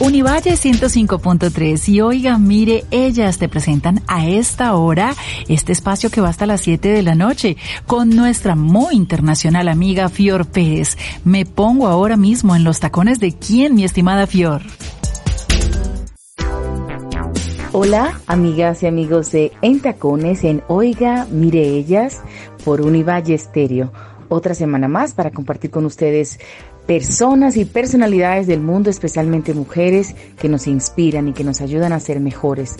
Univalle 105.3 y oiga, mire, ellas te presentan a esta hora este espacio que va hasta las 7 de la noche con nuestra muy internacional amiga Fior Pérez. Me pongo ahora mismo en los tacones de quién, mi estimada Fior. Hola, amigas y amigos de En Tacones en Oiga, mire ellas por Univalle Estéreo. Otra semana más para compartir con ustedes personas y personalidades del mundo, especialmente mujeres, que nos inspiran y que nos ayudan a ser mejores,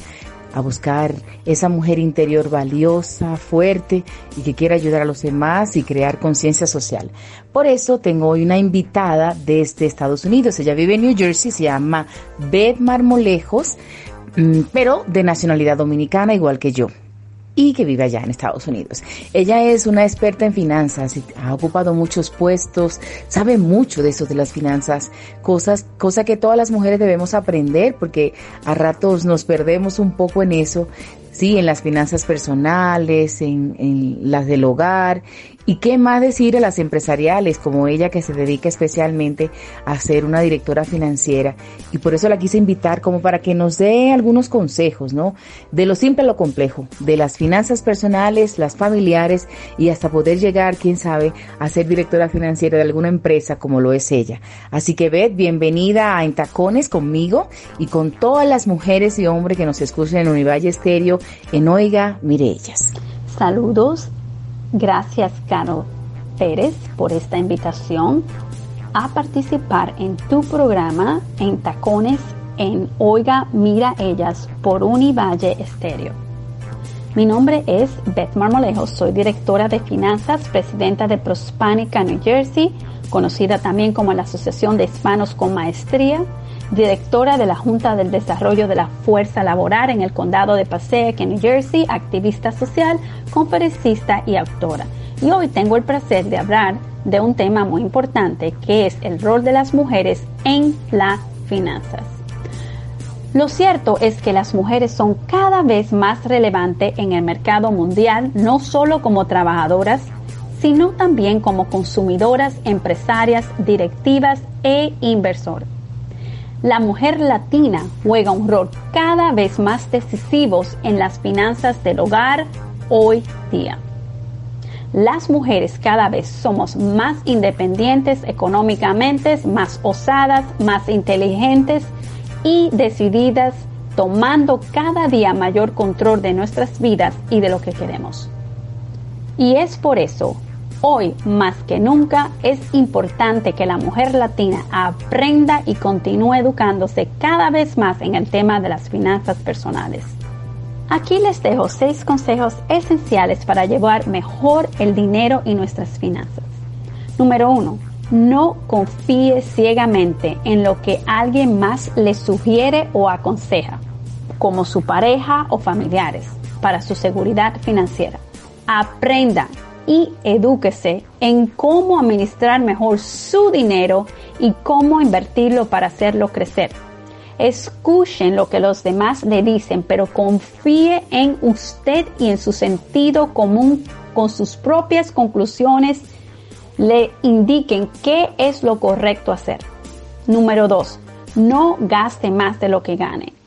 a buscar esa mujer interior valiosa, fuerte y que quiera ayudar a los demás y crear conciencia social. Por eso tengo hoy una invitada desde Estados Unidos. Ella vive en New Jersey, se llama Beth Marmolejos, mm, pero de nacionalidad dominicana igual que yo y que vive allá en Estados Unidos. Ella es una experta en finanzas y ha ocupado muchos puestos, sabe mucho de eso de las finanzas, cosas, cosa que todas las mujeres debemos aprender porque a ratos nos perdemos un poco en eso, sí, en las finanzas personales, en, en las del hogar y qué más decir a las empresariales como ella que se dedica especialmente a ser una directora financiera. Y por eso la quise invitar como para que nos dé algunos consejos, ¿no? De lo simple a lo complejo, de las finanzas personales, las familiares y hasta poder llegar, quién sabe, a ser directora financiera de alguna empresa como lo es ella. Así que Beth, bienvenida a Entacones conmigo y con todas las mujeres y hombres que nos escuchan en Univalle Estéreo en Oiga, mire ellas. Saludos Gracias, Caro Pérez, por esta invitación a participar en tu programa en Tacones en Oiga Mira Ellas por Univalle Estéreo. Mi nombre es Beth Marmolejo, soy directora de finanzas, presidenta de Prospanica New Jersey, conocida también como la Asociación de Hispanos con Maestría, directora de la Junta del Desarrollo de la Fuerza Laboral en el Condado de Passaic, en New Jersey, activista social, conferencista y autora. Y hoy tengo el placer de hablar de un tema muy importante que es el rol de las mujeres en las finanzas. Lo cierto es que las mujeres son cada vez más relevantes en el mercado mundial, no solo como trabajadoras, sino también como consumidoras, empresarias, directivas e inversoras la mujer latina juega un rol cada vez más decisivo en las finanzas del hogar hoy día. Las mujeres cada vez somos más independientes económicamente, más osadas, más inteligentes y decididas, tomando cada día mayor control de nuestras vidas y de lo que queremos. Y es por eso Hoy, más que nunca, es importante que la mujer latina aprenda y continúe educándose cada vez más en el tema de las finanzas personales. Aquí les dejo seis consejos esenciales para llevar mejor el dinero y nuestras finanzas. Número uno, no confíe ciegamente en lo que alguien más le sugiere o aconseja, como su pareja o familiares, para su seguridad financiera. Aprenda y edúquese en cómo administrar mejor su dinero y cómo invertirlo para hacerlo crecer. Escuchen lo que los demás le dicen, pero confíe en usted y en su sentido común con sus propias conclusiones le indiquen qué es lo correcto hacer. Número 2. No gaste más de lo que gane.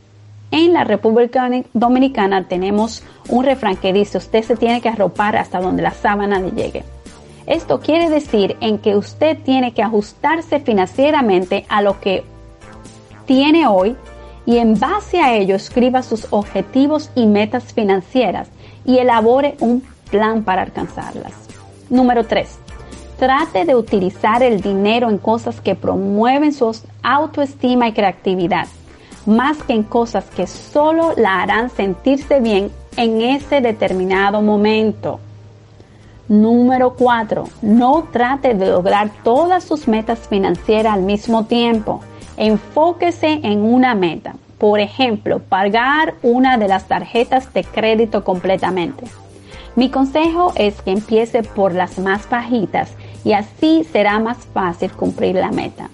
En la República Dominicana tenemos un refrán que dice usted se tiene que arropar hasta donde la sábana le llegue. Esto quiere decir en que usted tiene que ajustarse financieramente a lo que tiene hoy y en base a ello escriba sus objetivos y metas financieras y elabore un plan para alcanzarlas. Número 3. Trate de utilizar el dinero en cosas que promueven su autoestima y creatividad más que en cosas que solo la harán sentirse bien en ese determinado momento. Número 4. No trate de lograr todas sus metas financieras al mismo tiempo. Enfóquese en una meta. Por ejemplo, pagar una de las tarjetas de crédito completamente. Mi consejo es que empiece por las más bajitas y así será más fácil cumplir la meta.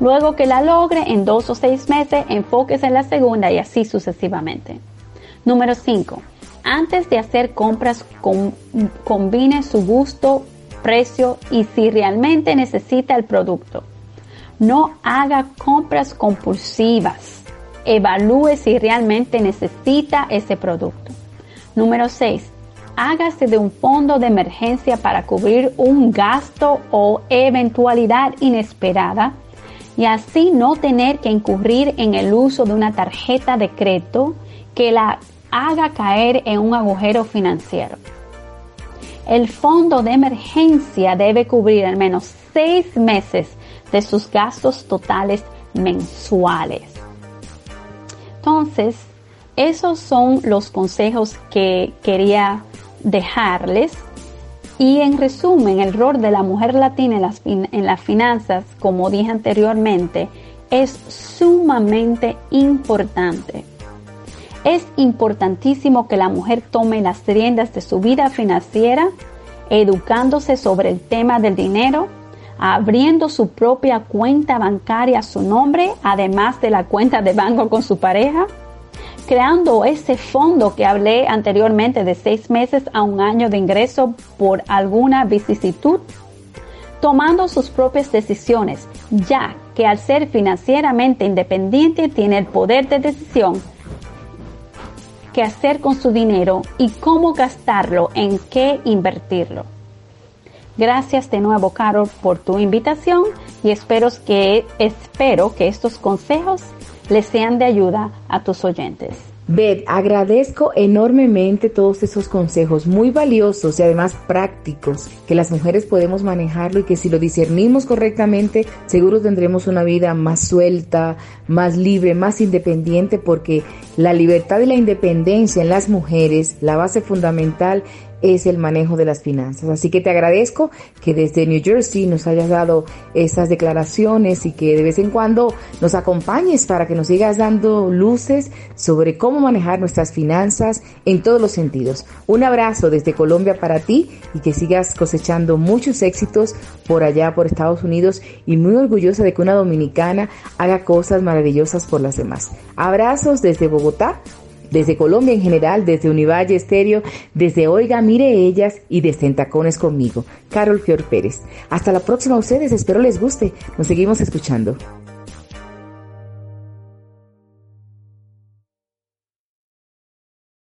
Luego que la logre en dos o seis meses, enfóquese en la segunda y así sucesivamente. Número 5. Antes de hacer compras, combine su gusto, precio y si realmente necesita el producto. No haga compras compulsivas. Evalúe si realmente necesita ese producto. Número 6. Hágase de un fondo de emergencia para cubrir un gasto o eventualidad inesperada y así no tener que incurrir en el uso de una tarjeta de crédito que la haga caer en un agujero financiero. El fondo de emergencia debe cubrir al menos seis meses de sus gastos totales mensuales. Entonces, esos son los consejos que quería dejarles. Y en resumen, el rol de la mujer latina en las, finanzas, como dije anteriormente, es sumamente importante. Es importantísimo que la mujer tome las riendas de su vida financiera, educándose sobre el tema del dinero, abriendo su propia cuenta bancaria a su nombre, además de la cuenta de banco con su pareja, creando ese fondo que hablé anteriormente de seis meses a un año de ingreso por alguna vicisitud, tomando sus propias decisiones, ya que al ser financieramente independiente tiene el poder de decisión qué hacer con su dinero y cómo gastarlo, en qué invertirlo. Gracias de nuevo, Carol, por tu invitación y espero que, espero que estos consejos les sean de ayuda a tus oyentes. Beth, agradezco enormemente todos esos consejos muy valiosos y además prácticos que las mujeres podemos manejarlo y que si lo discernimos correctamente, seguro tendremos una vida más suelta, más libre, más independiente, porque la libertad y la independencia en las mujeres, la base fundamental es el manejo de las finanzas. Así que te agradezco que desde New Jersey nos hayas dado estas declaraciones y que de vez en cuando nos acompañes para que nos sigas dando luces sobre cómo manejar nuestras finanzas en todos los sentidos. Un abrazo desde Colombia para ti y que sigas cosechando muchos éxitos por allá, por Estados Unidos y muy orgullosa de que una dominicana haga cosas maravillosas por las demás. Abrazos desde Bogotá desde Colombia en general, desde Univalle Estéreo, desde Oiga, Mire Ellas y desde Entacones conmigo, Carol Fior Pérez. Hasta la próxima a ustedes, espero les guste. Nos seguimos escuchando.